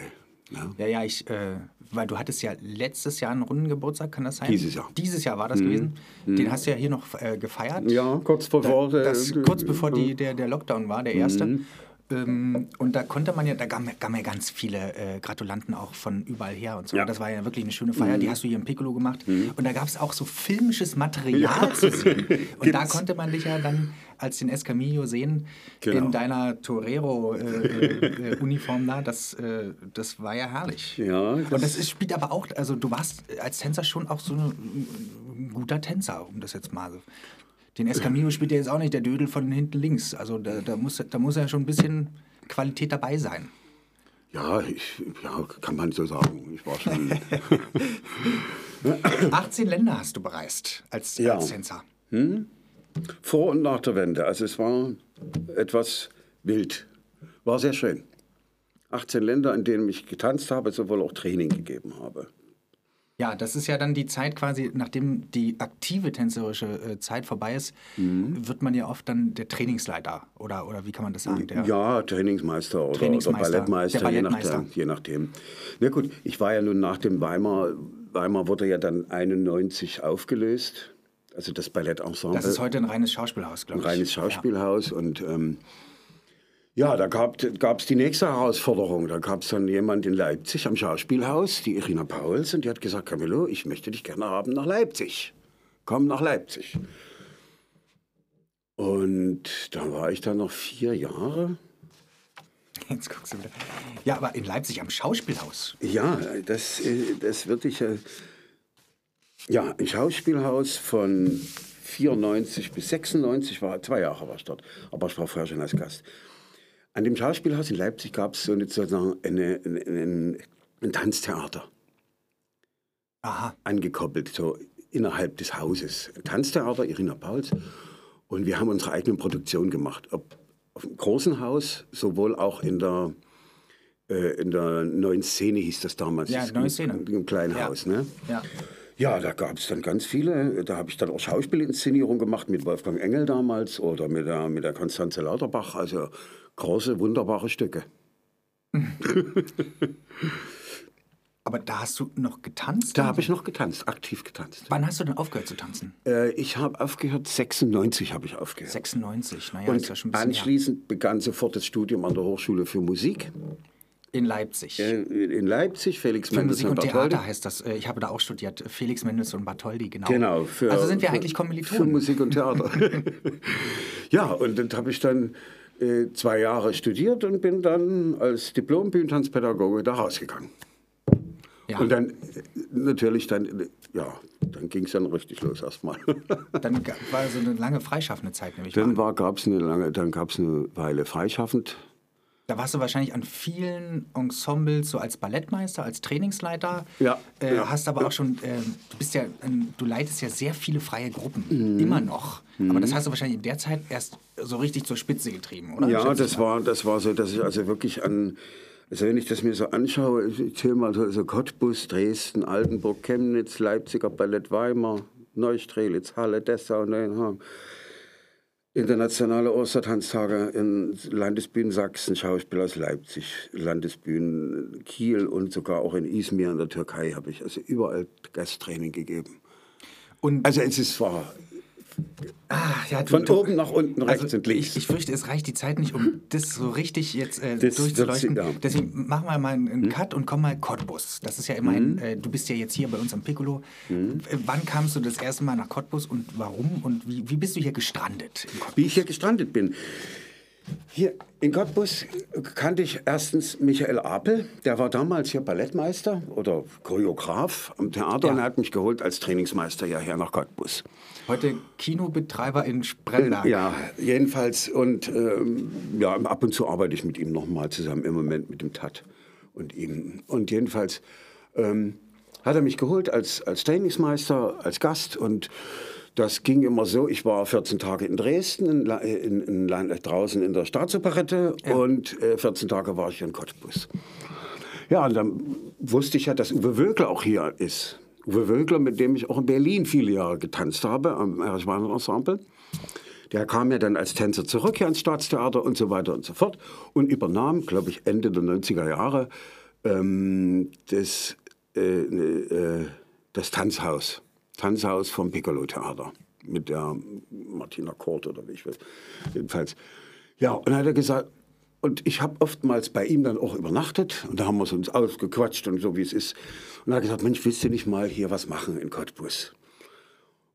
Ja. Ja, ja, ich, äh, weil du hattest ja letztes Jahr einen runden Geburtstag, kann das sein? Dieses Jahr. Mhm. Dieses Jahr war das gewesen. Den hast du ja hier noch äh, gefeiert. Ja, kurz bevor. Da, das, äh, kurz bevor die, der, der Lockdown war, der erste. Mhm. Ähm, und da konnte man ja, da gaben, gaben ja ganz viele äh, Gratulanten auch von überall her und so. Ja. Mhm. Das war ja wirklich eine schöne Feier, die hast du hier im Piccolo gemacht. Und da gab es auch so filmisches Material zu sehen. Und da Gibt's. konnte man dich ja dann als den Escamillo sehen Genau. in deiner Torero-Uniform da. Das, äh, das war ja herrlich. Ja, Und das- das ist, spielt aber auch, also du warst als Tänzer schon auch so ein, guter Tänzer, um das jetzt mal so. Den Escamillo spielt ja jetzt auch nicht der Dödel von hinten links. Also da, da, muss, da muss ja schon ein bisschen Qualität dabei sein. Ja, ich, ja, kann man so sagen. Ich war schon. 18 Länder hast du bereist als, Ja. als Tänzer. Vor und nach der Wende. Also es war etwas wild. War sehr schön. 18 Länder, in denen ich getanzt habe, sowohl auch Training gegeben habe. Ja, das ist ja dann die Zeit quasi, nachdem die aktive tänzerische äh, Zeit vorbei ist, Mhm. wird man ja oft dann der Trainingsleiter. Oder, oder wie kann man das sagen? Der, Ja, Trainingsmeister oder, Trainingsmeister, oder Ballettmeister, der Je, Ballettmeister. nachdem, je nachdem. Na gut, ich war ja nun nach dem Weimar, Weimar wurde ja dann 91 aufgelöst. Also das Ballettensemble. Das ist heute ein reines Schauspielhaus, glaube ein ich. reines Schauspielhaus und ähm, ja, da gab es die nächste Herausforderung. Da gab es dann jemand in Leipzig am Schauspielhaus, die Irina Pauls, und die hat gesagt, Camillo, ich möchte dich gerne haben nach Leipzig. Komm nach Leipzig. Und da war ich dann noch vier Jahre. Ja. Jetzt guckst du wieder. Ja, aber in Leipzig am Schauspielhaus. Ja, das, äh, das würde ich. äh, Ja, ein Schauspielhaus von 94 bis 96, war, zwei Jahre war ich dort, aber ich war vorher schon als Gast. An dem Schauspielhaus in Leipzig gab es so eine, sozusagen eine, eine, eine, ein Tanztheater. Aha. Angekoppelt, so innerhalb des Hauses. Tanztheater, Irina Pauls. Und wir haben unsere eigene Produktion gemacht. Ob auf dem großen Haus, sowohl auch in der, äh, in der neuen Szene hieß das damals. Ja, neue Szene. Im kleinen ja. Haus, ne? Ja. Ja, da gab es dann ganz viele. Da habe ich dann auch Schauspielinszenierung gemacht mit Wolfgang Engel damals oder mit der, mit der Konstanze Lauterbach. Also große, wunderbare Stücke. Aber da hast du noch getanzt? Da habe ich noch getanzt, aktiv getanzt. Wann hast du denn aufgehört zu tanzen? Äh, ich habe aufgehört, 96 habe ich aufgehört. 96, naja, Und ist ja schon ein bisschen her. anschließend begann sofort das Studium an der Hochschule für Musik In Leipzig. äh, in Leipzig, Felix Für Musik Mendelssohn und Bartholdy. Theater heißt das. Äh, Ich habe da auch studiert. Felix Mendelssohn und Bartholdy, genau. Genau. Für, also sind wir für, eigentlich Für Kommilitonen. Musik und Theater. ja, und dann habe ich dann äh, zwei Jahre studiert und bin dann als Diplom-Bühnentanzpädagoge da rausgegangen. Ja. Und dann äh, natürlich dann, ja, dann ging es dann richtig los erstmal. Dann war so eine lange freischaffende Zeit, nämlich dann gab es eine lange, dann gab es eine Weile freischaffend. Da warst du wahrscheinlich an vielen Ensembles so als Ballettmeister, als Trainingsleiter. Ja, Äh, ja, hast aber ja. auch schon, äh, du bist ja, ähm, du leitest ja sehr viele freie Gruppen, Mhm. immer noch. Aber das hast du wahrscheinlich in der Zeit erst so richtig zur Spitze getrieben, oder? Ja, das war, das war so, dass ich also wirklich an, also wenn ich das mir so anschaue, ich zähle mal so, so Cottbus, Dresden, Altenburg, Chemnitz, Leipziger Ballett Weimar, Neustrelitz, Halle, Dessau, Neuenhagen. Internationale Ostertanztage in Landesbühnen Sachsen, Schauspiel aus Leipzig, Landesbühnen Kiel und sogar auch in Izmir in der Türkei habe ich also überall Gasttraining gegeben. Und Also es ist zwar ah, ja, du, von du, oben nach unten, rechts also und links. Ich, ich fürchte, es reicht die Zeit nicht, um das so richtig jetzt äh, Das durchzuleuchten. Deswegen machen wir mal einen Hm? Cut und komm mal Cottbus. Das ist ja immerhin, äh, du bist ja jetzt hier bei uns am Piccolo. Hm? Äh, Wann kamst du das erste Mal nach Cottbus und warum und wie, wie bist du hier gestrandet? Wie ich hier gestrandet bin. Hier in Cottbus kannte ich erstens Michael Apel, der war damals hier Ballettmeister oder Choreograf am Theater Ja. und er hat mich geholt als Trainingsmeister hierher nach Cottbus. Heute Kinobetreiber in Spremberg. Ja, jedenfalls und ähm, ja, ab und zu arbeite ich mit ihm nochmal zusammen, im Moment mit dem Tat und ihm. Und jedenfalls ähm, hat er mich geholt als, als Trainingsmeister, als Gast und das ging immer so, ich war 14 Tage in Dresden, in, La- in, in, La- draußen in der Staatsoperette und äh, 14 Tage war ich in Cottbus. Ja, und dann wusste ich ja, dass Uwe Wögler auch hier ist. Uwe Wögler, mit dem ich auch in Berlin viele Jahre getanzt habe, am Erich Wagner Ensemble. Der kam ja dann als Tänzer zurück hier ans Staatstheater und so weiter und so fort und übernahm, glaube ich, Ende der 90er Jahre ähm, das, äh, äh, das Tanzhaus. Tanzhaus vom Piccolo-Theater mit der Martina Kort oder wie ich will. Jedenfalls. Ja, und dann hat er gesagt, und ich habe oftmals bei ihm dann auch übernachtet und da haben wir uns ausgequatscht und so wie es ist. Und er hat gesagt, Mensch, willst du nicht mal hier was machen in Cottbus?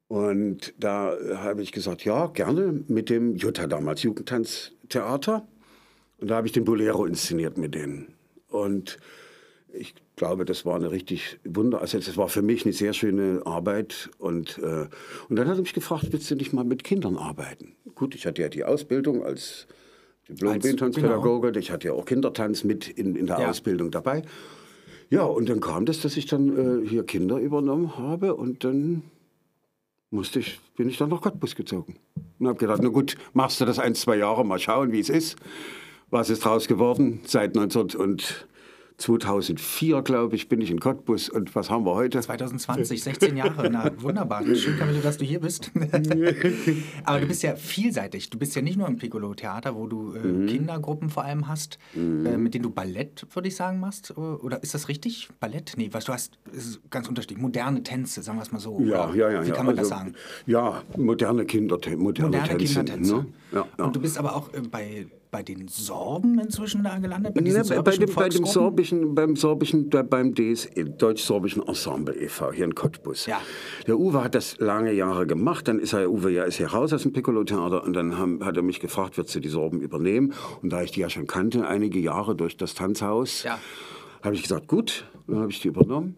Und da habe ich gesagt, ja, gerne mit dem Jutta damals Jugendtanztheater. Und da habe ich den Bolero inszeniert mit denen. Und ich glaube, das war eine richtig Wunder. Also das war für mich eine sehr schöne Arbeit. Und, äh, und dann hat er mich gefragt, willst du nicht mal mit Kindern arbeiten? Gut, ich hatte ja die Ausbildung als Diplom-Tanzpädagoge. Ich hatte ja auch Kindertanz mit in, in der Ja. Ausbildung dabei. Ja, und dann kam das, dass ich dann äh, hier Kinder übernommen habe und dann musste ich, bin ich dann nach Cottbus gezogen. Und habe gedacht, na gut, machst du das ein, zwei Jahre, mal schauen, wie es ist. Was ist draus geworden? Seit 19 und 2004, glaube ich, bin ich in Cottbus. Und was haben wir heute? 2020, 16 Jahre. Na, wunderbar. Schön, Camillo, dass du hier bist. Aber du bist ja vielseitig. Du bist ja nicht nur im Piccolo-Theater, wo du äh, Mhm. Kindergruppen vor allem hast, äh, mit denen du Ballett, würde ich sagen, machst. Oder ist das richtig? Ballett? Nee, was du hast, ist ganz unterschiedlich. Moderne Tänze, sagen wir es mal so. Ja, Oder ja, ja. Wie ja. kann man das Also, sagen? Ja, moderne Kinder, moderne, Moderne Tänze. Kindertänze. Ne? Ja, ja. Und du bist aber auch äh, bei, bei den Sorben inzuischen da gelandet? Bei diesen Ne, bei, dem, bei dem sorbischen, beim sorbischen, beim DSE, Deutsch-Sorbischen Ensemble e.V. hier in Cottbus. Ja. Der Uwe hat das lange Jahre gemacht, dann ist er, Uwe ja ist hier raus aus dem Piccolo-Theater und dann haben, hat er mich gefragt, würdest du die Sorben übernehmen? Und da ich die ja schon kannte, einige Jahre durch das Tanzhaus, Ja. habe ich gesagt, gut, dann habe ich die übernommen.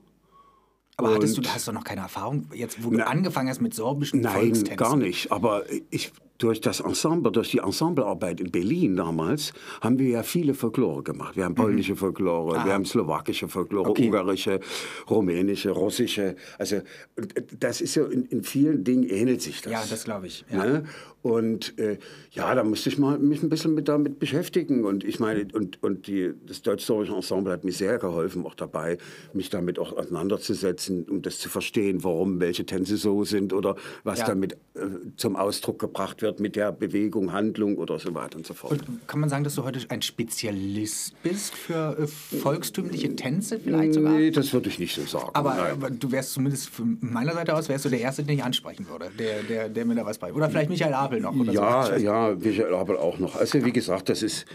Aber hattest du, hast du noch keine Erfahrung, jetzt wo du Na- angefangen hast mit sorbischen Nein, Volkstänzen? gar nicht. Aber ich, durch das Ensemble, durch die Ensemblearbeit in Berlin damals, haben wir ja viele Folklore gemacht. Wir haben polnische Folklore, wir haben slowakische Folklore, Mhm. Okay. ungarische, rumänische, russische. Also und das ist ja in, in vielen Dingen ähnelt sich das. Ja, das glaube ich. Ja. Ne? Und äh, ja, da musste ich mal mich ein bisschen mit damit beschäftigen. Und ich meine, und, und die, das deutsch-sorbische Ensemble hat mir sehr geholfen, auch dabei, mich damit auch auseinanderzusetzen, um das zu verstehen, warum welche Tänze so sind oder was Ja. damit äh, zum Ausdruck gebracht wird mit der Bewegung, Handlung oder so weiter und so fort. Und kann man sagen, dass du heute ein Spezialist bist für äh, volkstümliche Tänze vielleicht sogar? nee, das würde ich nicht so sagen. Aber, aber du wärst zumindest von meiner Seite aus, wärst du der Erste, den ich ansprechen würde, der, der, der mir da was bei. Oder vielleicht Michael Abel noch. Oder Ja, so. ja, Michael Abel auch noch. Also wie gesagt, das ist,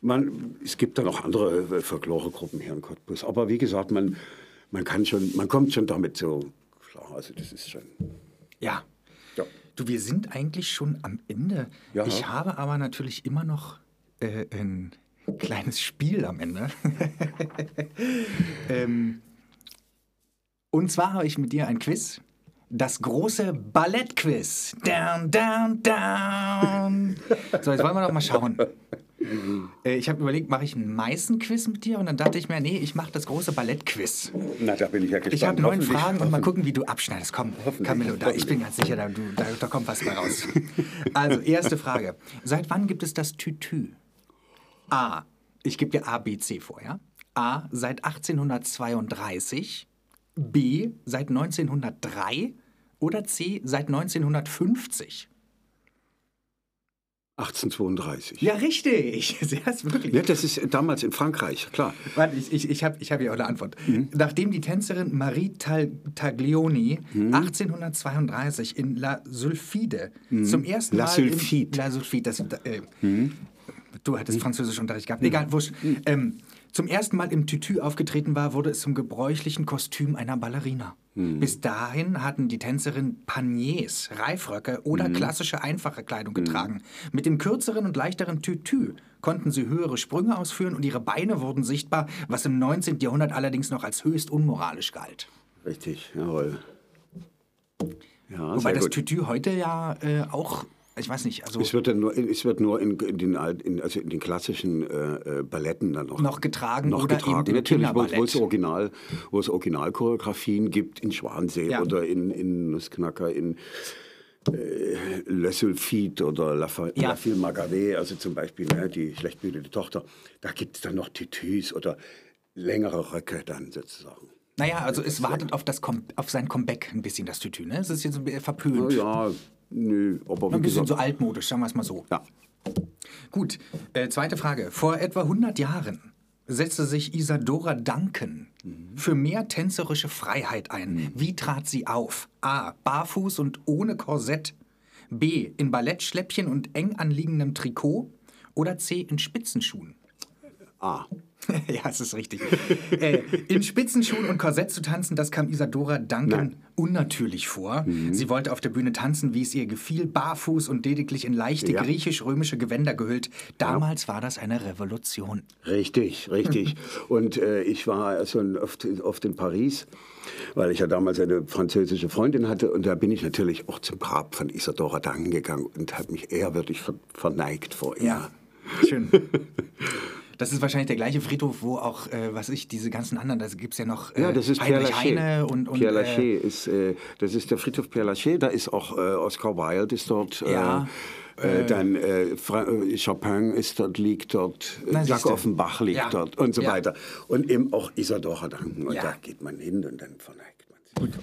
man, es gibt da noch andere äh, Folkloregruppen hier in Cottbus. Aber wie gesagt, man, man kann schon, man kommt schon damit so klar. Also das ist schon. Ja. Ja. Du, wir sind eigentlich schon am Ende. Ja. Ich habe aber natürlich immer noch äh, ein kleines Spiel am Ende. ähm, und zwar habe ich mit dir ein Quiz. Das große Ballettquiz. Down, down, down. So, jetzt wollen wir doch mal schauen. Äh, Ich habe überlegt, mache ich einen Meißen-Quiz mit dir? Und dann dachte ich mir, nee, ich mache das große Ballettquiz. Na, da bin ich ja gespannt. Ich habe neun Fragen und mal gucken, wie du abschneidest. Komm, Camillo, da, ich bin ganz sicher, da, du, da, da kommt was bei raus. Also, erste Frage. Seit wann gibt es das Tütü? A. Ich gebe dir A, B, C vor, ja? A. Seit 1832. B. Seit 1903. Oder C. Seit 1950. 1832. Ja, richtig. Sehr ist wirklich. Ja, das ist damals in Frankreich, klar. Warte, ich, ich, ich habe ich hab hier auch eine Antwort. Nachdem die Tänzerin Marie Taglioni 1832 in La Sulfide zum ersten La Mal... Sulfide. La Sulfide, das... Äh, Du hattest Französischunterricht gehabt. Egal, wurscht. Ähm, zum ersten Mal im Tütü aufgetreten war, wurde es zum gebräuchlichen Kostüm einer Ballerina. Bis dahin hatten die Tänzerinnen Paniers, Reifröcke oder klassische einfache Kleidung getragen. Mit dem kürzeren und leichteren Tütü konnten sie höhere Sprünge ausführen und ihre Beine wurden sichtbar, was im 19. Jahrhundert allerdings noch als höchst unmoralisch galt. Richtig, jawohl. Ja, Wobei das gut. Tütü heute ja äh, auch, ich weiß nicht, also Es wird, dann nur, es wird nur in, in, den, in, also in den klassischen äh, äh, Balletten dann noch, Noch getragen noch oder getragen. eben Natürlich, wo, wo es. Original, wo es Originalchoreografien gibt in Schwansee Ja. oder in, in Nussknacker, in äh, Le Sulfide oder La, Fa Ja. La Fille Margaret, also zum Beispiel ne, die schlecht behütete Tochter. Da gibt es dann noch Tütüs oder längere Röcke dann sozusagen. Naja, also es wartet auf, das auf sein Comeback ein bisschen, das Tütü. Ne? Es ist jetzt verpönt. Ja, nö, aber Ein bisschen gesagt, so altmodisch, sagen wir es mal so. ja. Gut, äh, zweite Frage. Vor etwa 100 Jahren setzte sich Isadora Duncan für mehr tänzerische Freiheit ein. Wie trat sie auf? A. Barfuß und ohne Korsett. B. In Ballettschläppchen und eng anliegendem Trikot. Oder C. In Spitzenschuhen. Ah. ja, es ist richtig. äh, in Spitzenschuhen und Korsett zu tanzen, das kam Isadora Duncan unnatürlich vor. Mhm. Sie wollte auf der Bühne tanzen, wie es ihr gefiel, barfuß und lediglich in leichte Ja. griechisch-römische Gewänder gehüllt. Damals war das eine Revolution. Richtig, richtig. Und äh, ich war also oft, oft in Paris, weil ich ja damals eine französische Freundin hatte. Und da bin ich natürlich auch zum Grab von Isadora Duncan gegangen und habe mich ehrwürdig ver verneigt vor ihr. Ja, schön. Das ist wahrscheinlich der gleiche Friedhof, wo auch, äh, was ich, diese ganzen anderen, da gibt es ja noch äh, Ja, das ist Pierre Heinrich Heine und, und Pierre äh, Lachaise ist, äh, das ist der Friedhof Pierre Lachaise. Da ist auch äh, Oscar Wilde ist dort. Äh, Ja, äh, dann äh, äh, Chopin ist dort, liegt dort, Na, äh, Jack. Offenbach liegt Ja. dort und so Ja. weiter. Und eben auch Isadora Duncan. Und Ja. da geht man hin und dann verneigt man sich.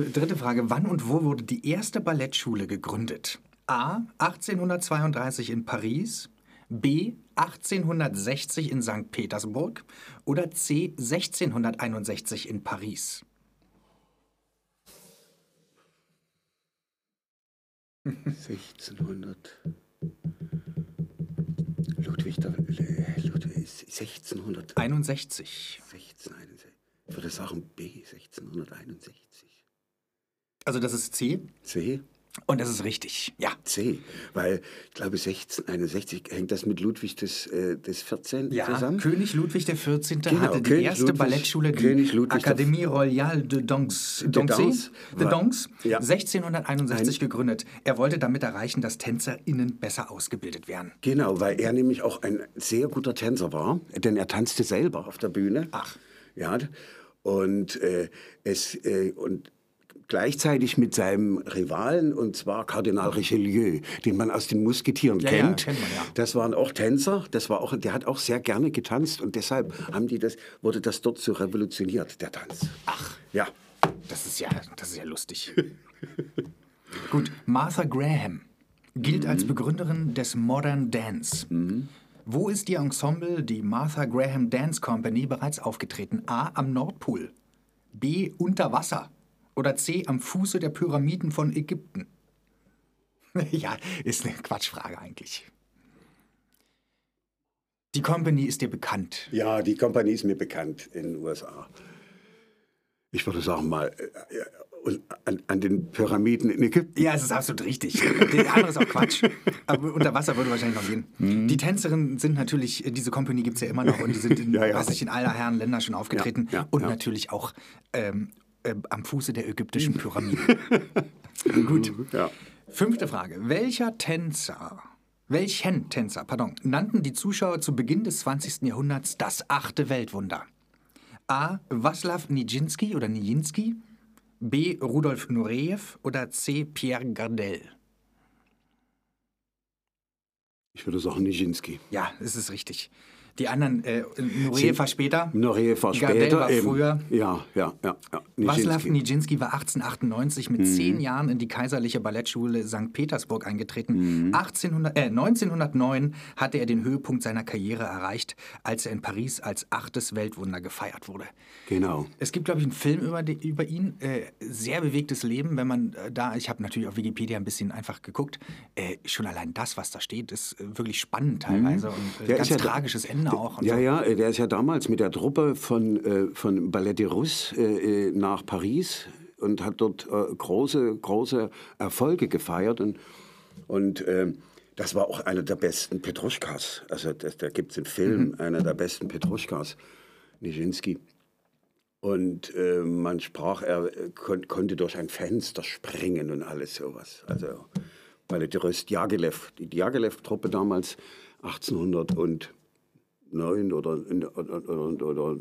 Äh, dritte Frage. Wann und wo wurde die erste Ballettschule gegründet? A. 1832 in Paris. B. 1860 in St. Petersburg. Oder C. 1661 in Paris. 1600. Ludwig, der, Ludwig ist 1600. 61. 16, ich würde sagen B, 1661. Also das ist C. C? Und das ist richtig, ja. C, weil ich glaube 1661 hängt das mit Ludwig des, äh, des 14. Ja, zusammen. König Ludwig XIV. Genau, hatte die König erste Ludwig- Ballettschule, die König Ludwig der- Académie Royale de Danse, De Danse, de Danse ja. 1661 gegründet. Er wollte damit erreichen, dass TänzerInnen besser ausgebildet werden. Genau, weil er nämlich auch ein sehr guter Tänzer war, denn er tanzte selber auf der Bühne. Ach. Ja, und äh, es äh, und gleichzeitig mit seinem Rivalen und zwar Kardinal Richelieu, den man aus den Musketieren Ja, ja, kennt. kennt man, ja. Das waren auch Tänzer, das war auch der hat auch sehr gerne getanzt und deshalb haben die das wurde das dort so revolutioniert, der Tanz. Ach. Ja. Das ist ja, das ist ja lustig. Gut, Martha Graham gilt als Begründerin des Modern Dance. Wo ist die Ensemble, die Martha Graham Dance Company, bereits aufgetreten? A. Am Nordpol. B. Unter Wasser. Oder C. Am Fuße der Pyramiden von Ägypten. ja, ist eine Quatschfrage eigentlich. Die Company ist dir bekannt. Ja, die Kompanie ist mir bekannt in den USA. Ich würde sagen mal äh, äh, an, an den Pyramiden in Ägypten. Ja, es ist absolut richtig. Der andere ist auch Quatsch. Aber unter Wasser würde wahrscheinlich noch gehen. Die Tänzerinnen sind natürlich, äh, diese Company gibt es ja immer noch und die sind in, Ja, ja. weiß ich, in aller Herren Länder schon aufgetreten. Ja, und natürlich auch ähm, äh, am Fuße der ägyptischen Pyramiden. Gut. Ja. Fünfte Frage. Welcher Tänzer, welchen Tänzer, pardon, nannten die Zuschauer zu Beginn des 20. Jahrhunderts das achte Weltwunder? A. Waslaw Nijinsky oder Nijinsky, B. Rudolf Nureyev oder C. Pierre Gardel? Ich würde sagen Nijinsky. Ja, es ist richtig. Die anderen, äh, Nureyev war später. Noreyev war Gardel später war eben. früher. Ja, ja, ja. ja. Waslaw Nijinsky. War 1898 mit zehn Jahren in die Kaiserliche Ballettschule St. Petersburg eingetreten. 1800, äh, 1909 hatte er den Höhepunkt seiner Karriere erreicht, als er in Paris als achtes Weltwunder gefeiert wurde. Genau. Es gibt, glaube ich, einen Film über, die, über ihn. Äh, sehr bewegtes Leben, wenn man äh, da, ich habe natürlich auf Wikipedia ein bisschen einfach geguckt. Äh, schon allein das, was da steht, ist äh, wirklich spannend teilweise und äh, ganz ja tragisches Ende Bühne auch. ja, so. ja, äh, der ist ja damals mit der Truppe von, äh, von Ballet de Russe äh, nach Paris und hat dort große, große Erfolge gefeiert. Und, und ähm, das war auch einer der besten Petruschkas. Also das, da gibt es einen Film, mhm. einer der besten Petruschkas, Nischinski. Und äh, man sprach, er kon konnte durch ein Fenster springen und alles sowas. Also, weil der Jagelev, die Jagelev-Truppe damals, 1800 und 9 oder, oder, oder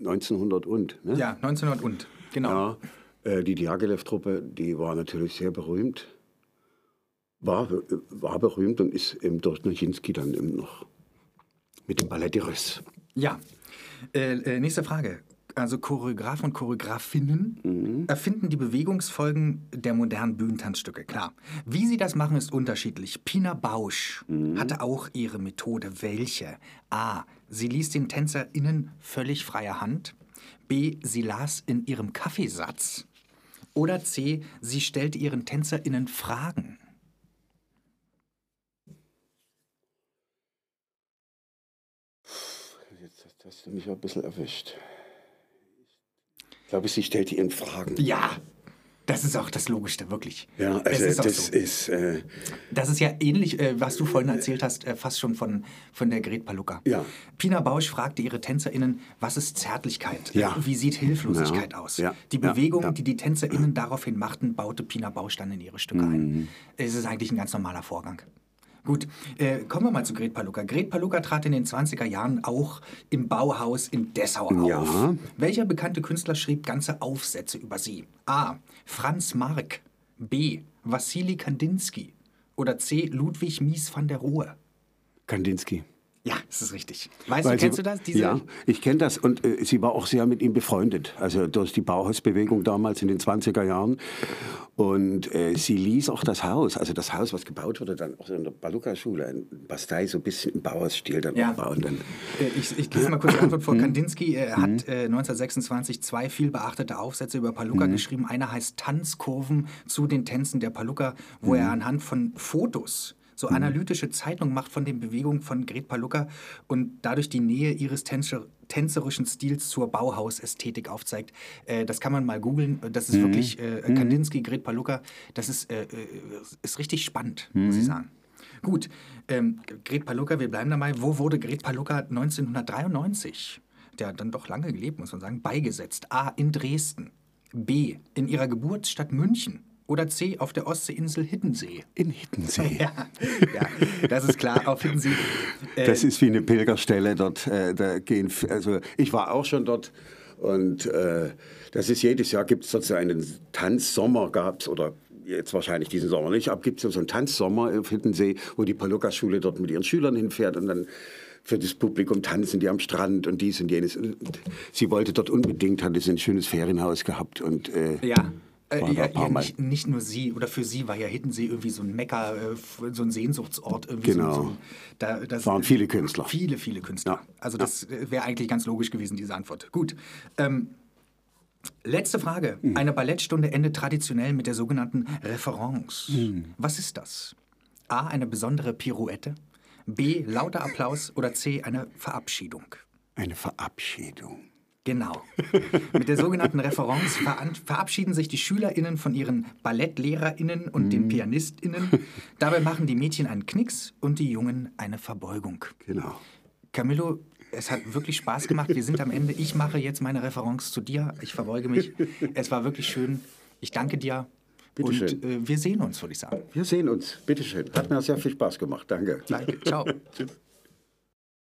1900 und. Ne? Ja, 1900 und, genau. Ja, äh, die Diaghilev-Truppe, die war natürlich sehr berühmt, war, war berühmt und ist eben durch Nijinsky dann eben noch mit dem Ballett Russe. Ja, äh, äh, nächste Frage. Also Choreografen und Choreografinnen erfinden die Bewegungsfolgen der modernen Bühnentanzstücke, klar. Wie sie das machen, ist unterschiedlich. Pina Bausch hatte auch ihre Methode. Welche? A. Sie ließ den TänzerInnen völlig freie Hand. B. Sie las in ihrem Kaffeesatz. Oder C. Sie stellte ihren TänzerInnen Fragen. Jetzt hast- hast du mich ein bisschen erwischt. Ich glaube, sie stellt ihren Fragen. Ja, das ist auch das Logischste, wirklich. Ja, also ist auch das so. ist, äh, Das ist ja ähnlich, äh, was du vorhin erzählt hast, äh, fast schon von, von der Gret Palucca. Ja. Pina Bausch fragte ihre TänzerInnen, was ist Zärtlichkeit? Ja. Wie sieht Hilflosigkeit Ja. aus? Ja. Die Ja. Bewegungen, Ja. die die TänzerInnen daraufhin machten, baute Pina Bausch dann in ihre Stücke Mhm. ein. Es ist eigentlich ein ganz normaler Vorgang. Gut, äh, kommen wir mal zu Gret Palucca. Gret Palucca trat in den 20er Jahren auch im Bauhaus in Dessau auf. Ja. Welcher bekannte Künstler schrieb ganze Aufsätze über sie? A. Franz Marc. B. Wassili Kandinsky. Oder C. Ludwig Mies van der Rohe. Kandinsky. Ja, das ist richtig. Weißt Weil du, kennst sie, du das? Diese, Ja, ich kenne das und äh, sie war auch sehr mit ihm befreundet, also durch die Bauhausbewegung damals in den 20er Jahren. Und äh, sie ließ auch das Haus, also das Haus, was gebaut wurde, dann auch in der Baluka-Schule, ein Bastei, so ein bisschen im Bauhausstil dann Ja. bauen. Dann, Äh, Ich, ich lese mal kurz die Antwort vor. Hm? Kandinsky äh, hat äh, 1926 zwei viel beachtete Aufsätze über Paluca Hm? geschrieben. Einer heißt Tanzkurven zu den Tänzen der Paluca, wo Hm? er anhand von Fotos so analytische Zeichnungen macht von den Bewegungen von Gret Palucca und dadurch die Nähe ihres Tänzer tänzerischen Stils zur Bauhausästhetik aufzeigt. Äh, das kann man mal googeln. Das ist Mhm. wirklich äh, Kandinsky, Gret Palucca. Das ist, äh, äh, ist richtig spannend, muss Mhm. ich sagen. Gut, ähm, Gret Palucca, wir bleiben dabei. Wo wurde Gret Palucca 1993, der hat dann doch lange gelebt, muss man sagen, beigesetzt? A. In Dresden. B. In ihrer Geburtsstadt München. Oder C. Auf der Ostseeinsel Hiddensee. In Hiddensee. Ja, ja, das ist klar, auf Hiddensee. Äh, Das ist wie eine Pilgerstelle dort. Äh, da gehen, also ich war auch schon dort und äh, das ist jedes Jahr gibt es dort so einen Tanzsommer gab's oder jetzt wahrscheinlich diesen Sommer nicht, aber gibt es so einen Tanzsommer auf Hiddensee, wo die Palucca-Schule dort mit ihren Schülern hinfährt und dann für das Publikum tanzen die am Strand und dies und jenes. Und sie wollte dort unbedingt, hatte sie ein schönes Ferienhaus gehabt und äh, Ja. Äh, ja, ja Mal. nicht, nicht nur sie, oder für sie war ja Hiddensee irgendwie so ein Mecker, äh, so ein Sehnsuchtsort. Irgendwie Genau. So, so, da, das, waren viele Künstler. Viele, viele Künstler. Ja. Also das äh, wäre eigentlich ganz logisch gewesen, diese Antwort. Gut. Ähm, letzte Frage. Mhm. Eine Ballettstunde endet traditionell mit der sogenannten Reference. Mhm. Was ist das? A. Eine besondere Pirouette. B. Lauter Applaus. Oder C. Eine Verabschiedung. eine Verabschiedung. Genau. Mit der sogenannten Reference veran- verabschieden sich die SchülerInnen von ihren BallettlehrerInnen und den PianistInnen. Dabei machen die Mädchen einen Knicks und die Jungen eine Verbeugung. Genau. Camillo, es hat wirklich Spaß gemacht. Wir sind am Ende. Ich mache jetzt meine Reference zu dir. Ich verbeuge mich. Es war wirklich schön. Ich danke dir. Bitte und schön. äh, wir sehen uns, würde ich sagen. Wir sehen uns. Bitteschön. Hat mir sehr viel Spaß gemacht. Danke. Danke. Ciao. Tschüss.